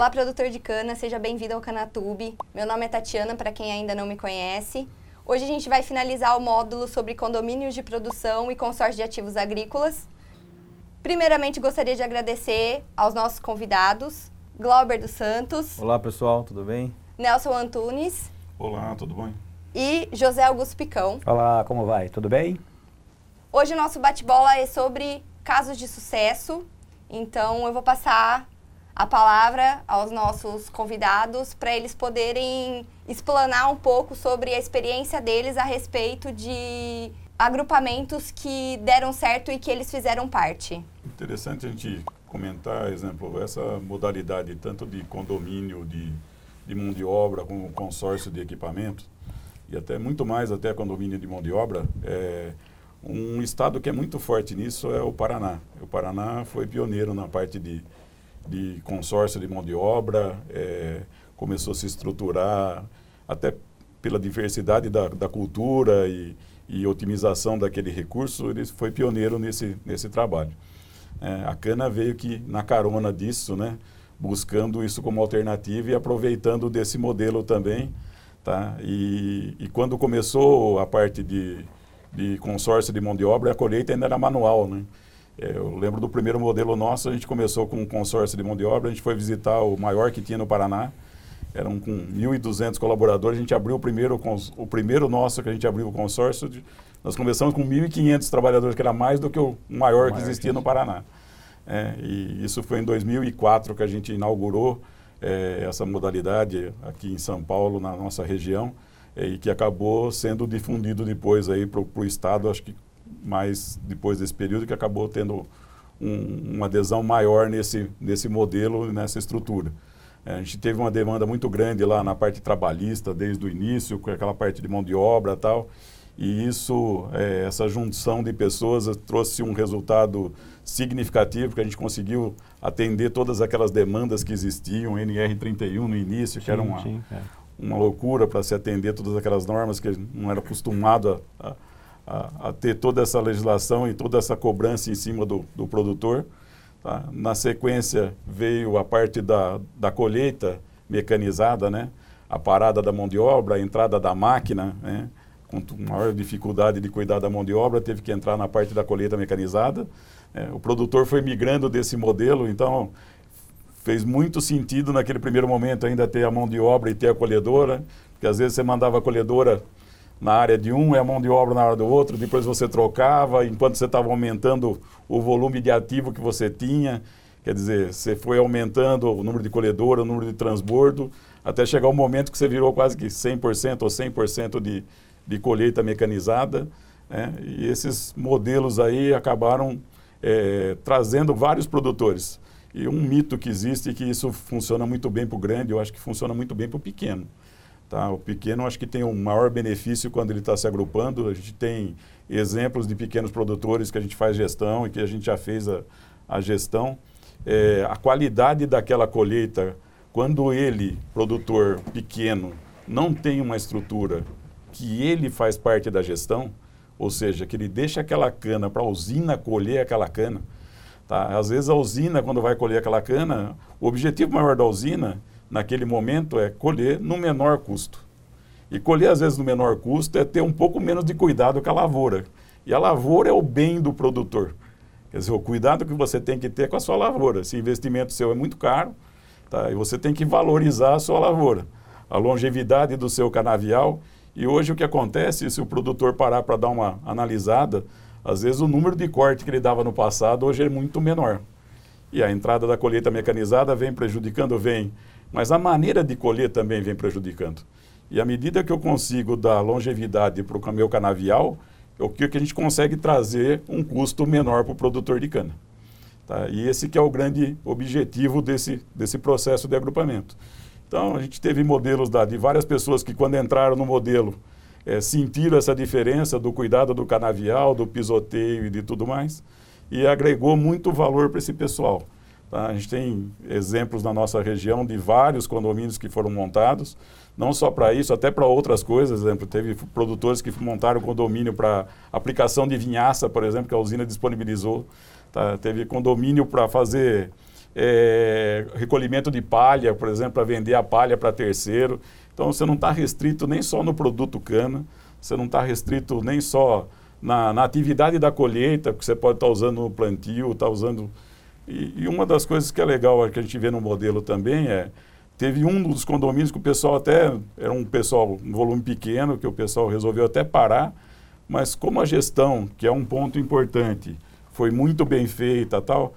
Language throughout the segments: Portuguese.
Olá, produtor de cana, seja bem-vindo ao Canatube. Meu nome é Tatiana, para quem ainda não me conhece. Hoje a gente vai finalizar o módulo sobre condomínios de produção e consórcio de ativos agrícolas. Primeiramente, gostaria de agradecer aos nossos convidados, Glauber dos Santos. Olá, pessoal, tudo bem? Nelson Antunes. Olá, tudo bom? E José Augusto Picão. Olá, como vai? Tudo bem? Hoje o nosso bate-bola é sobre casos de sucesso. Então, eu vou passar a palavra aos nossos convidados para eles poderem explanar um pouco sobre a experiência deles a respeito de agrupamentos que deram certo e que eles fizeram parte. Interessante a gente comentar, exemplo, essa modalidade tanto de condomínio, de, de mão de obra, como consórcio de equipamentos, e até muito mais até condomínio de mão de obra, é, um estado que é muito forte nisso é o Paraná. O Paraná foi pioneiro na parte de de consórcio de mão de obra, é, começou a se estruturar até pela diversidade da, da cultura e, e, otimização daquele recurso, ele foi pioneiro nesse, nesse trabalho. É, a Cana veio que na carona disso, né, buscando isso como alternativa e aproveitando desse modelo também. Tá? E, e quando começou a parte de, de consórcio de mão de obra, a colheita ainda era manual. Né? É, eu lembro do primeiro modelo nosso, a gente começou com um consórcio de mão de obra, a gente foi visitar o maior que tinha no Paraná, eram com 1.200 colaboradores, a gente abriu o primeiro, o primeiro nosso que a gente abriu o consórcio, de, nós começamos com 1.500 trabalhadores, que era mais do que o maior, o maior que existia que no Paraná. É, e isso foi em 2004 que a gente inaugurou é, essa modalidade aqui em São Paulo, na nossa região, é, e que acabou sendo difundido depois aí para o Estado, acho que mais depois desse período, que acabou tendo um, uma adesão maior nesse, nesse modelo, nessa estrutura. É, a gente teve uma demanda muito grande lá na parte trabalhista, desde o início, com aquela parte de mão de obra e tal, e isso, é, essa junção de pessoas trouxe um resultado significativo, que a gente conseguiu atender todas aquelas demandas que existiam, NR31 no início, que sim, era uma, sim, é. uma loucura para se atender todas aquelas normas que não era acostumado a, a a, a, ter toda essa legislação e toda essa cobrança em cima do, do produtor. Tá? Na sequência veio a parte da, da colheita mecanizada, né? a parada da mão de obra, a entrada da máquina, né? com maior dificuldade de cuidar da mão de obra, teve que entrar na parte da colheita mecanizada. É, o produtor foi migrando desse modelo, então fez muito sentido naquele primeiro momento ainda ter a mão de obra e ter a colhedora, porque às vezes você mandava a colhedora na área de um, é a mão de obra na área do outro, depois você trocava, enquanto você estava aumentando o volume de ativo que você tinha, quer dizer, você foi aumentando o número de colhedora, o número de transbordo, até chegar o momento que você virou quase que 100% ou 100% de, de colheita mecanizada, né? e esses modelos aí acabaram é, trazendo vários produtores. E um mito que existe é que isso funciona muito bem para o grande, eu acho que funciona muito bem para o pequeno. Tá? O pequeno acho que tem um maior benefício quando ele está se agrupando. A gente tem exemplos de pequenos produtores que a gente faz gestão e que a gente já fez a, a gestão. É, a qualidade daquela colheita, quando ele, produtor pequeno, não tem uma estrutura que ele faz parte da gestão, ou seja, que ele deixa aquela cana para a usina colher aquela cana. Tá? Às vezes a usina, quando vai colher aquela cana, o objetivo maior da usina naquele momento é colher no menor custo. E colher, às vezes, no menor custo é ter um pouco menos de cuidado com a lavoura. E a lavoura é o bem do produtor. Quer dizer, o cuidado que você tem que ter com a sua lavoura. Se investimento seu é muito caro, tá? e você tem que valorizar a sua lavoura. A longevidade do seu canavial. E hoje o que acontece, se o produtor parar para dar uma analisada, às vezes o número de corte que ele dava no passado hoje é muito menor. E a entrada da colheita mecanizada vem prejudicando, vem mas a maneira de colher também vem prejudicando. E à medida que eu consigo dar longevidade para o meu canavial, é o que, a gente consegue trazer um custo menor para o produtor de cana. Tá? E esse que é o grande objetivo desse, desse processo de agrupamento. Então, a gente teve modelos da, de várias pessoas que, quando entraram no modelo, é, sentiram essa diferença do cuidado do canavial, do pisoteio e de tudo mais, e agregou muito valor para esse pessoal. Tá? A gente tem exemplos na nossa região de vários condomínios que foram montados, não só para isso, até para outras coisas. Exemplo, teve produtores que montaram condomínio para aplicação de vinhaça, por exemplo, que a usina disponibilizou. Tá? Teve condomínio para fazer é, recolhimento de palha, por exemplo, para vender a palha para terceiro. Então você não está restrito nem só no produto cana, você não está restrito nem só na, na, atividade da colheita, porque você pode estar tá usando no plantio, estar tá usando. E, e, uma das coisas que é legal que a gente vê no modelo também é. Teve um dos condomínios que o pessoal até. Era um pessoal, um volume pequeno, que o pessoal resolveu até parar, mas como a gestão, que é um ponto importante, foi muito bem feita tal,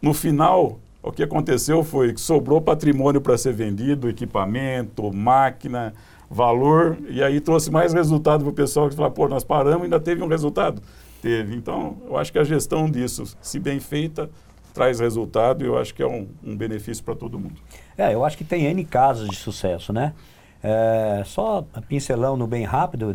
no final, o que aconteceu foi que sobrou patrimônio para ser vendido, equipamento, máquina, valor, e aí trouxe mais resultado para o pessoal que falou, pô, nós paramos e ainda teve um resultado. Teve. Então, eu acho que a gestão disso, se bem feita, traz resultado e eu acho que é um, um benefício para todo mundo. É, eu acho que tem N casos de sucesso, né? É, só pincelando bem rápido,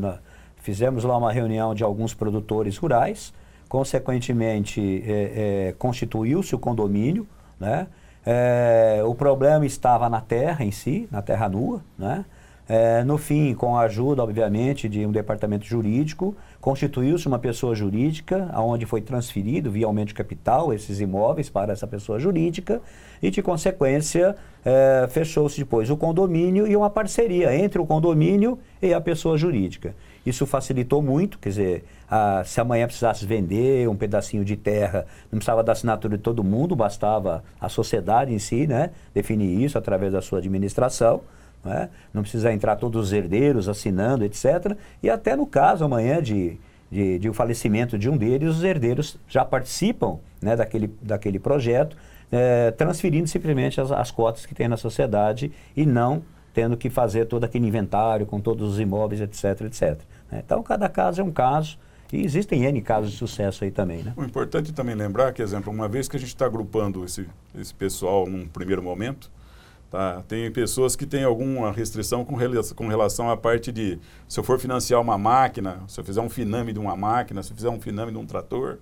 fizemos lá uma reunião de alguns produtores rurais, consequentemente é, é, constituiu-se o condomínio, né? É, o problema estava na terra em si, na terra nua, né? É, no fim, com a ajuda, obviamente, de um departamento jurídico, constituiu-se uma pessoa jurídica, aonde foi transferido via aumento de capital esses imóveis para essa pessoa jurídica e, de consequência, é, fechou-se depois o condomínio e uma parceria entre o condomínio e a pessoa jurídica. Isso facilitou muito, quer dizer, a, se amanhã precisasse vender um pedacinho de terra, não precisava da assinatura de todo mundo, bastava a sociedade em si, né, definir isso através da sua administração. Né? Não precisa entrar todos os herdeiros assinando, etc. E até no caso amanhã de, de, de o falecimento de um deles, os herdeiros já participam né, daquele, daquele projeto, é, transferindo simplesmente as, as cotas que tem na sociedade e não tendo que fazer todo aquele inventário com todos os imóveis, etc, etc. Né? Então, cada caso é um caso. E existem N casos de sucesso aí também, né? O importante também lembrar que, exemplo, uma vez que a gente está agrupando esse, esse pessoal num primeiro momento, Tá? Tem pessoas que têm alguma restrição com, relação, com relação à parte de se eu for financiar uma máquina, se eu fizer um finame de uma máquina, se eu fizer um finame de um trator,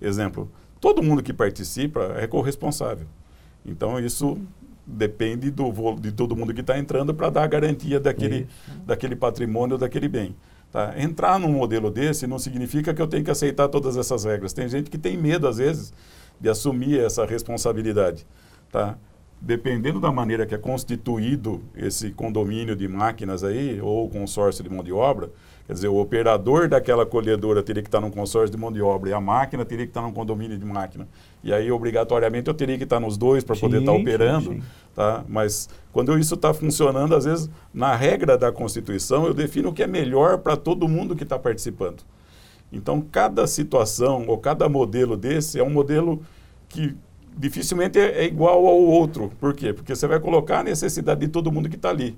exemplo, todo mundo que participa é corresponsável. Então isso depende do, de todo mundo que está entrando para dar a garantia daquele, daquele patrimônio, daquele bem. Tá? Entrar num modelo desse não significa que eu tenho que aceitar todas essas regras. Tem gente que tem medo, às vezes, de assumir essa responsabilidade. Tá? Dependendo da maneira que é constituído esse condomínio de máquinas aí, ou consórcio de mão de obra, quer dizer, o operador daquela colhedora teria que estar num consórcio de mão de obra e a máquina teria que estar num condomínio de máquina. E aí, obrigatoriamente, eu teria que estar nos dois para poder estar operando. Sim. Tá? Mas quando isso está funcionando, às vezes, na regra da Constituição, eu defino o que é melhor para todo mundo que está participando. Então, cada situação ou cada modelo desse é um modelo que dificilmente é, é, igual ao outro. Por quê? Porque você vai colocar a necessidade de todo mundo que está ali.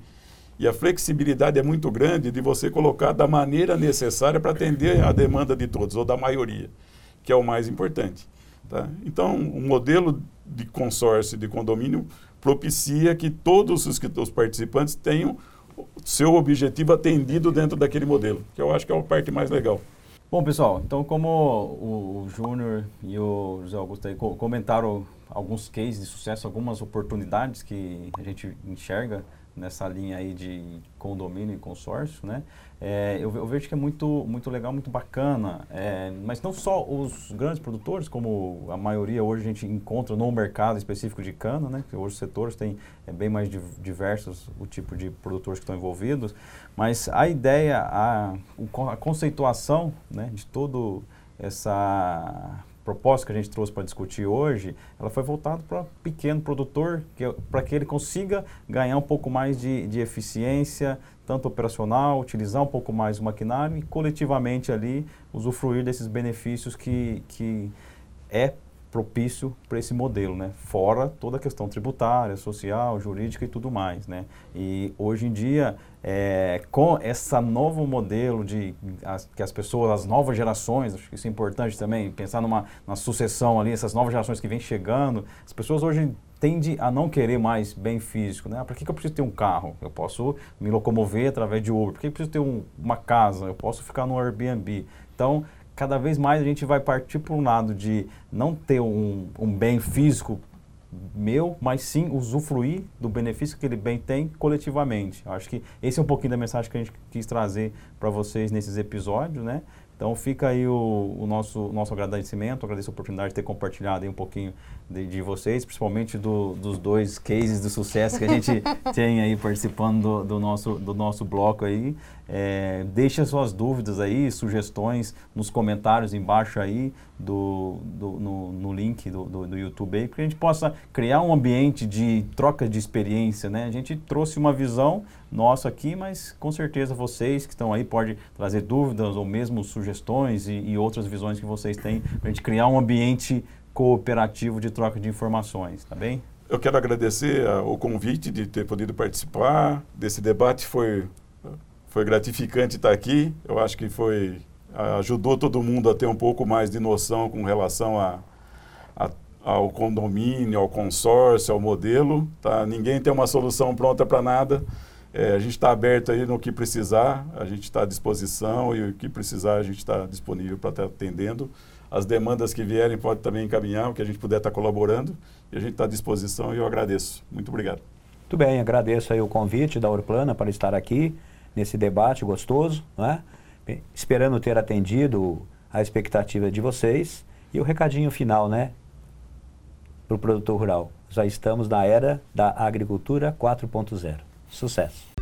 E a flexibilidade é muito grande de você colocar da maneira necessária para atender a demanda de todos, ou da maioria, que é o mais importante. Tá? Então, o modelo de consórcio de condomínio propicia que todos os, os participantes tenham seu objetivo atendido dentro daquele modelo, que eu acho que é a parte mais legal. Bom, pessoal, então como o, Júnior e o José Augusto aí comentaram alguns cases de sucesso, algumas oportunidades que a gente enxerga nessa linha aí de condomínio e consórcio, né? É, eu, eu, vejo que é muito, muito legal, muito bacana, é, mas não só os grandes produtores, como a maioria hoje a gente encontra no mercado específico de cana, né? Que hoje os setores têm é, bem mais diversos o tipo de produtores que estão envolvidos, mas a ideia, a, a conceituação né, de todo essa proposta que a gente trouxe para discutir hoje, ela foi voltada para pequeno produtor, que, é, para que ele consiga ganhar um pouco mais de, de eficiência, tanto operacional, utilizar um pouco mais o maquinário e coletivamente ali usufruir desses benefícios que, que é propício para esse modelo, né? Fora toda a questão tributária, social, jurídica e tudo mais, né? E hoje em dia, é, com esse novo modelo de as, que as pessoas, as novas gerações, acho que isso é importante também, pensar numa, numa sucessão ali, essas novas gerações que vêm chegando, as pessoas hoje tendem a não querer mais bem físico, né? Ah, para que, que eu preciso ter um carro? Eu posso me locomover através de Uber. Por que eu preciso ter um, uma casa? Eu posso ficar no Airbnb. Então, cada vez mais a gente vai partir para um lado de não ter um, um bem físico meu, mas sim usufruir do benefício que ele bem tem coletivamente. Eu acho que esse é um pouquinho da mensagem que a gente quis trazer para vocês nesses episódios, né? Então fica aí o, o nosso, nosso agradecimento, agradeço a oportunidade de ter compartilhado um pouquinho de, de vocês, principalmente do, dos dois cases de sucesso que a gente tem aí participando do, do, nosso, do nosso bloco aí. É, deixe suas dúvidas aí, sugestões nos comentários embaixo aí do, do no, no, link do, do, do, YouTube aí, para que a gente possa criar um ambiente de troca de experiência, né? A gente trouxe uma visão nossa aqui, mas com certeza vocês que estão aí podem trazer dúvidas ou mesmo sugestões e, e outras visões que vocês têm para a gente criar um ambiente cooperativo de troca de informações, tá bem? Eu quero agradecer a, o convite de ter podido participar desse debate, foi, foi gratificante estar aqui, eu acho que foi ajudou todo mundo a ter um pouco mais de noção com relação a, a ao condomínio, ao consórcio, ao modelo. Tá? Ninguém tem uma solução pronta para nada. É, a gente está aberto aí no que precisar, a gente está à disposição e o que precisar a gente está disponível para estar tá atendendo as demandas que vierem pode também encaminhar, o que a gente puder estar colaborando, e a gente está à disposição e eu agradeço. Muito obrigado. Muito bem, agradeço aí o convite da Urplana para estar aqui nesse debate gostoso, né? esperando ter atendido a expectativa de vocês. E o recadinho final, né, para o produtor rural. Já estamos na era da agricultura 4.0. Sucesso!